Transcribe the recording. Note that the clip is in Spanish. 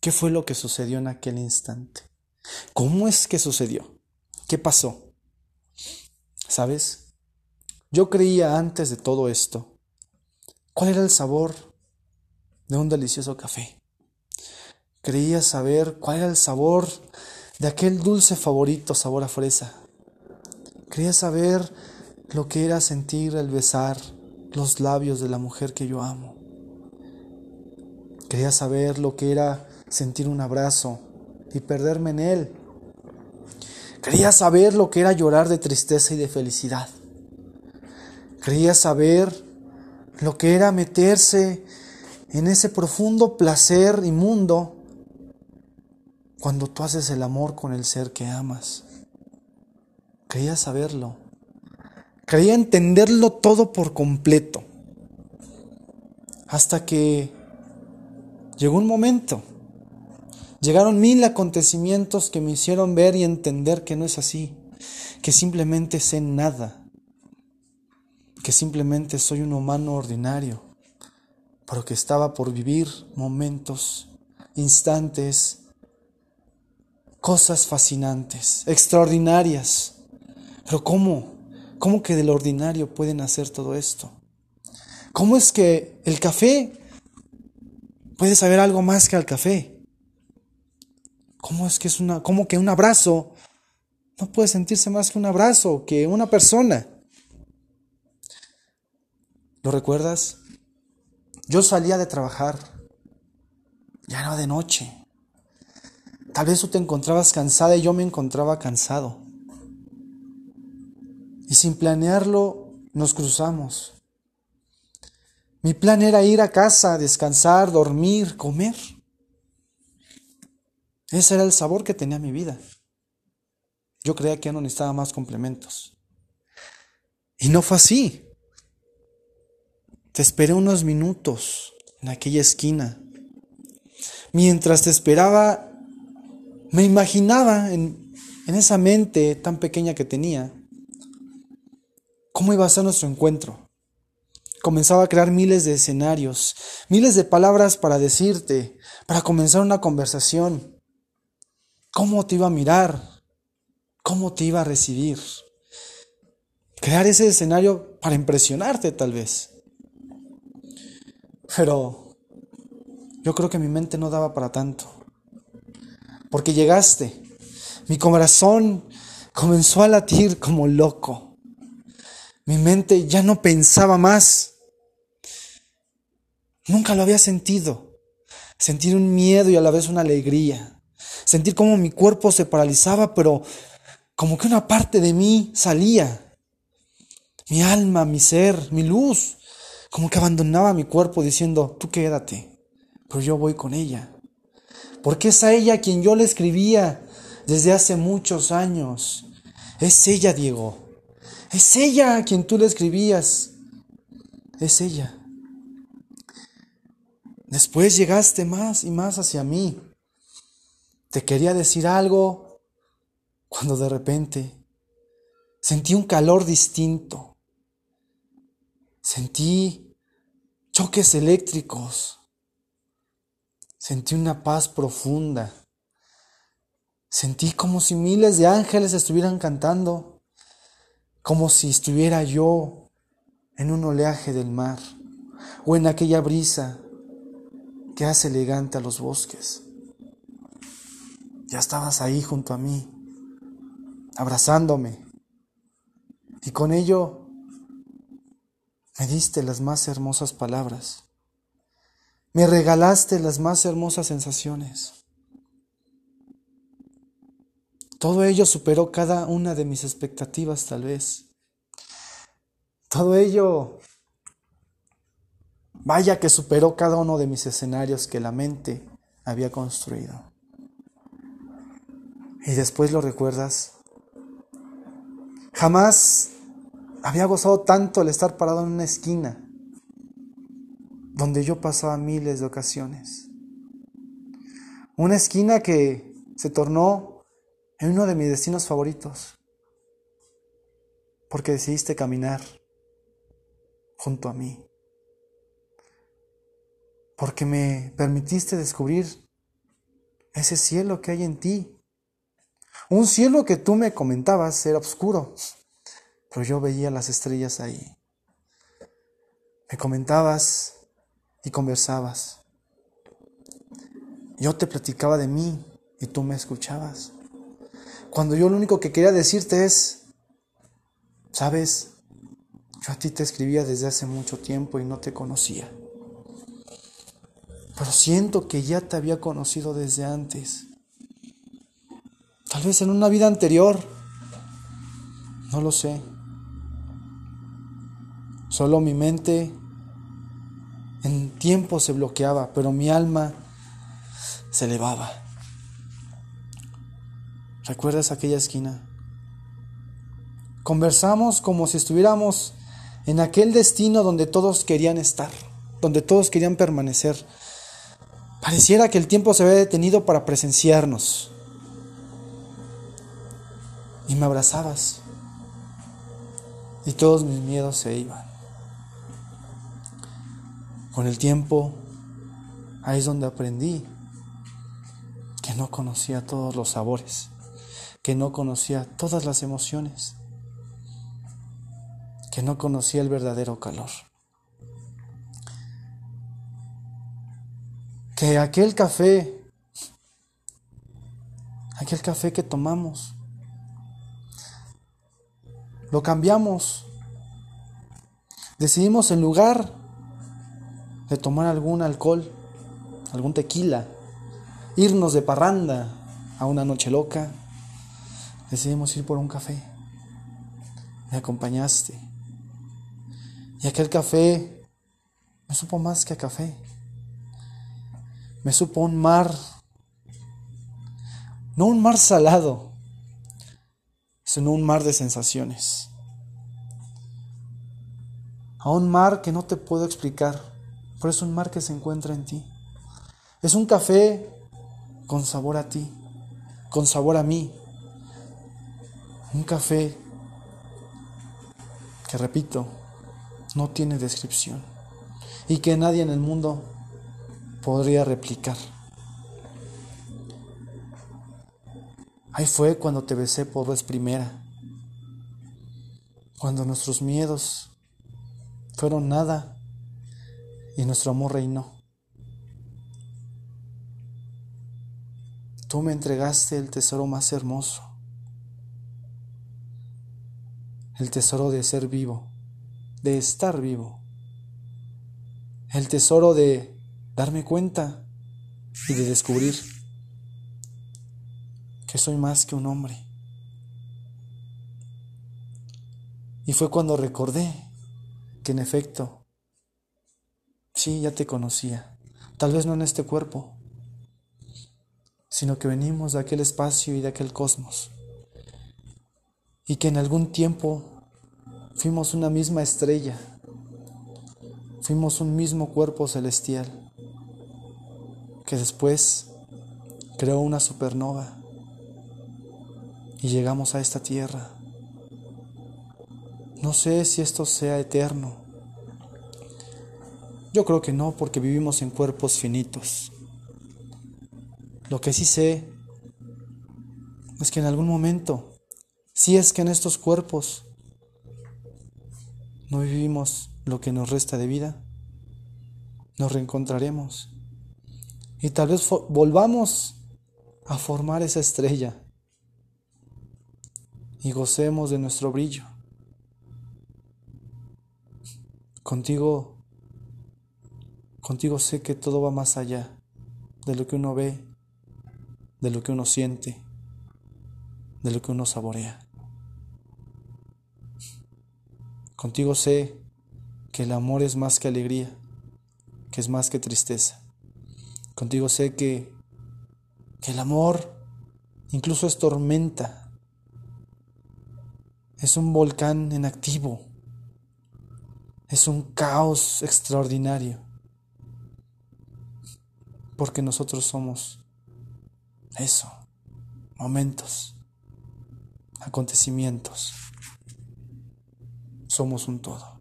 ¿Qué fue lo que sucedió en aquel instante? ¿Cómo es que sucedió? ¿Qué pasó? ¿Sabes? Yo creía antes de todo esto cuál era el sabor de un delicioso café. Creía saber cuál era el sabor de aquel dulce favorito sabor a fresa. Quería saber lo que era sentir el besar los labios de la mujer que yo amo. Quería saber lo que era sentir un abrazo y perderme en él. Quería saber lo que era llorar de tristeza y de felicidad. Quería saber lo que era meterse en ese profundo placer inmundo cuando tú haces el amor con el ser que amas. Quería saberlo. Quería entenderlo todo por completo. Hasta que llegó un momento. Llegaron mil acontecimientos que me hicieron ver y entender que no es así, que simplemente sé nada, que simplemente soy un humano ordinario, pero que estaba por vivir momentos, instantes, cosas fascinantes, extraordinarias. Pero ¿cómo? ¿Cómo que del ordinario pueden hacer todo esto? ¿Cómo es que el café puede saber algo más que al café? ¿Cómo es que es una, cómo que un abrazo no puede sentirse más que un abrazo, que una persona? ¿Lo recuerdas? Yo salía de trabajar, ya era de noche. Tal vez tú te encontrabas cansada y yo me encontraba cansado. Y sin planearlo nos cruzamos. Mi plan era ir a casa, descansar, dormir, comer. Ese era el sabor que tenía mi vida. Yo creía que ya no necesitaba más complementos. Y no fue así. Te esperé unos minutos en aquella esquina. Mientras te esperaba, me imaginaba en, en esa mente tan pequeña que tenía cómo iba a ser nuestro encuentro. Comenzaba a crear miles de escenarios, miles de palabras para decirte, para comenzar una conversación. ¿Cómo te iba a mirar? ¿Cómo te iba a recibir? Crear ese escenario para impresionarte tal vez. Pero yo creo que mi mente no daba para tanto. Porque llegaste. Mi corazón comenzó a latir como loco. Mi mente ya no pensaba más. Nunca lo había sentido. Sentir un miedo y a la vez una alegría. Sentir como mi cuerpo se paralizaba, pero como que una parte de mí salía. Mi alma, mi ser, mi luz. Como que abandonaba mi cuerpo diciendo, tú quédate, pero yo voy con ella. Porque es a ella quien yo le escribía desde hace muchos años. Es ella, Diego. Es ella a quien tú le escribías. Es ella. Después llegaste más y más hacia mí. Te quería decir algo cuando de repente sentí un calor distinto. Sentí choques eléctricos. Sentí una paz profunda. Sentí como si miles de ángeles estuvieran cantando como si estuviera yo en un oleaje del mar o en aquella brisa que hace elegante a los bosques. Ya estabas ahí junto a mí, abrazándome, y con ello me diste las más hermosas palabras, me regalaste las más hermosas sensaciones. Todo ello superó cada una de mis expectativas tal vez. Todo ello, vaya que superó cada uno de mis escenarios que la mente había construido. Y después lo recuerdas. Jamás había gozado tanto el estar parado en una esquina donde yo pasaba miles de ocasiones. Una esquina que se tornó en uno de mis destinos favoritos, porque decidiste caminar junto a mí, porque me permitiste descubrir ese cielo que hay en ti. Un cielo que tú me comentabas era oscuro, pero yo veía las estrellas ahí. Me comentabas y conversabas. Yo te platicaba de mí y tú me escuchabas. Cuando yo lo único que quería decirte es, sabes, yo a ti te escribía desde hace mucho tiempo y no te conocía. Pero siento que ya te había conocido desde antes. Tal vez en una vida anterior. No lo sé. Solo mi mente en tiempo se bloqueaba, pero mi alma se elevaba. ¿Recuerdas aquella esquina? Conversamos como si estuviéramos en aquel destino donde todos querían estar, donde todos querían permanecer. Pareciera que el tiempo se había detenido para presenciarnos. Y me abrazabas. Y todos mis miedos se iban. Con el tiempo, ahí es donde aprendí que no conocía todos los sabores, que no conocía todas las emociones, que no conocía el verdadero calor. Que aquel café, aquel café que tomamos, lo cambiamos. Decidimos en lugar de tomar algún alcohol, algún tequila, irnos de parranda a una noche loca, decidimos ir por un café. Me acompañaste. Y aquel café me supo más que a café. Me supo un mar, no un mar salado, sino un mar de sensaciones. A un mar que no te puedo explicar, pero es un mar que se encuentra en ti. Es un café con sabor a ti, con sabor a mí. Un café que, repito, no tiene descripción y que nadie en el mundo podría replicar. Ahí fue cuando te besé por vez primera, cuando nuestros miedos fueron nada y nuestro amor reinó. Tú me entregaste el tesoro más hermoso, el tesoro de ser vivo, de estar vivo, el tesoro de darme cuenta y de descubrir que soy más que un hombre. Y fue cuando recordé que en efecto, sí, ya te conocía, tal vez no en este cuerpo, sino que venimos de aquel espacio y de aquel cosmos, y que en algún tiempo fuimos una misma estrella, fuimos un mismo cuerpo celestial que después creó una supernova y llegamos a esta tierra. No sé si esto sea eterno. Yo creo que no, porque vivimos en cuerpos finitos. Lo que sí sé es que en algún momento, si es que en estos cuerpos no vivimos lo que nos resta de vida, nos reencontraremos y tal vez volvamos a formar esa estrella y gocemos de nuestro brillo. Contigo, contigo sé que todo va más allá de lo que uno ve, de lo que uno siente, de lo que uno saborea. Contigo sé que el amor es más que alegría, que es más que tristeza. Contigo sé que, que el amor incluso es tormenta. Es un volcán en activo. Es un caos extraordinario. Porque nosotros somos eso, momentos, acontecimientos. Somos un todo.